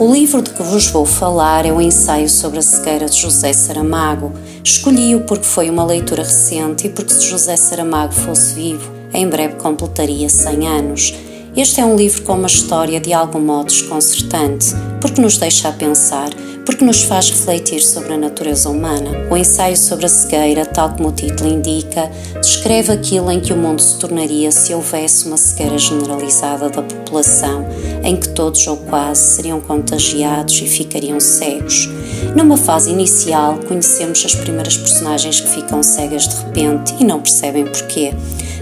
O livro de que vos vou falar é o ensaio sobre a cegueira de José Saramago. Escolhi-o porque foi uma leitura recente e porque se José Saramago fosse vivo, em breve completaria 100 anos. Este é um livro com uma história de algum modo desconcertante, porque nos deixa a pensar porque nos faz refletir sobre a natureza humana. O ensaio sobre a cegueira, tal como o título indica, descreve aquilo em que o mundo se tornaria se houvesse uma cegueira generalizada da população, em que todos ou quase seriam contagiados e ficariam cegos. Numa fase inicial, conhecemos as primeiras personagens que ficam cegas de repente e não percebem porquê.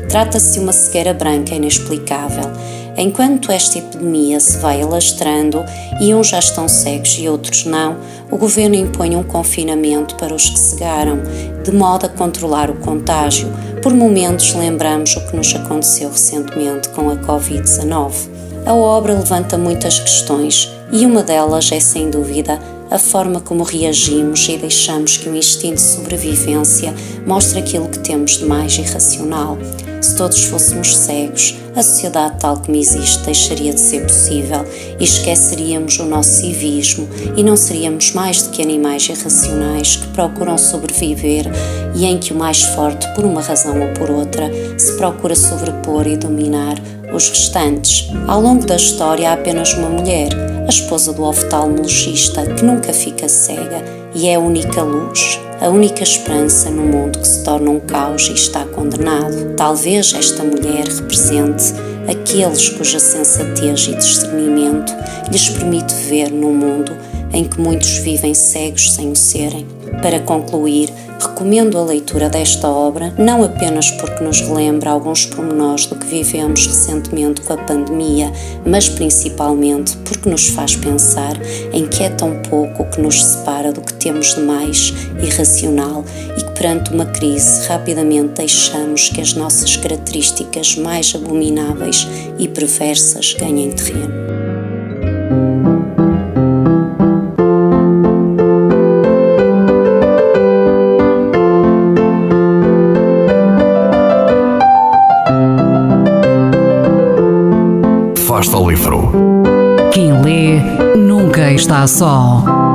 Trata-se de uma cegueira branca inexplicável. Enquanto esta epidemia se vai alastrando e uns já estão cegos e outros não, o governo impõe um confinamento para os que cegaram, de modo a controlar o contágio. Por momentos lembramos o que nos aconteceu recentemente com a Covid-19. A obra levanta muitas questões e uma delas é, sem dúvida, a forma como reagimos e deixamos que o instinto de sobrevivência mostre aquilo que temos de mais irracional. Se todos fôssemos cegos, a sociedade tal como existe deixaria de ser possível e esqueceríamos o nosso civismo e não seríamos mais do que animais irracionais que procuram sobreviver e em que o mais forte, por uma razão ou por outra, se procura sobrepor e dominar os restantes. Ao longo da história há apenas uma mulher, a esposa do oftalmologista, que nunca fica cega e é a única luz, a única esperança no mundo que se torna um caos e está condenado. Talvez esta mulher represente aqueles cuja sensatez e discernimento lhes permite ver no mundo em que muitos vivem cegos sem o serem. Para concluir, recomendo a leitura desta obra, não apenas porque nos relembra alguns pormenores do que vivemos recentemente com a pandemia, mas principalmente porque nos faz pensar em que é tão pouco o que nos separa do que temos de mais irracional e que perante uma crise rapidamente deixamos que as nossas características mais abomináveis e perversas ganhem terreno. Afasta o livro. Quem lê nunca está só.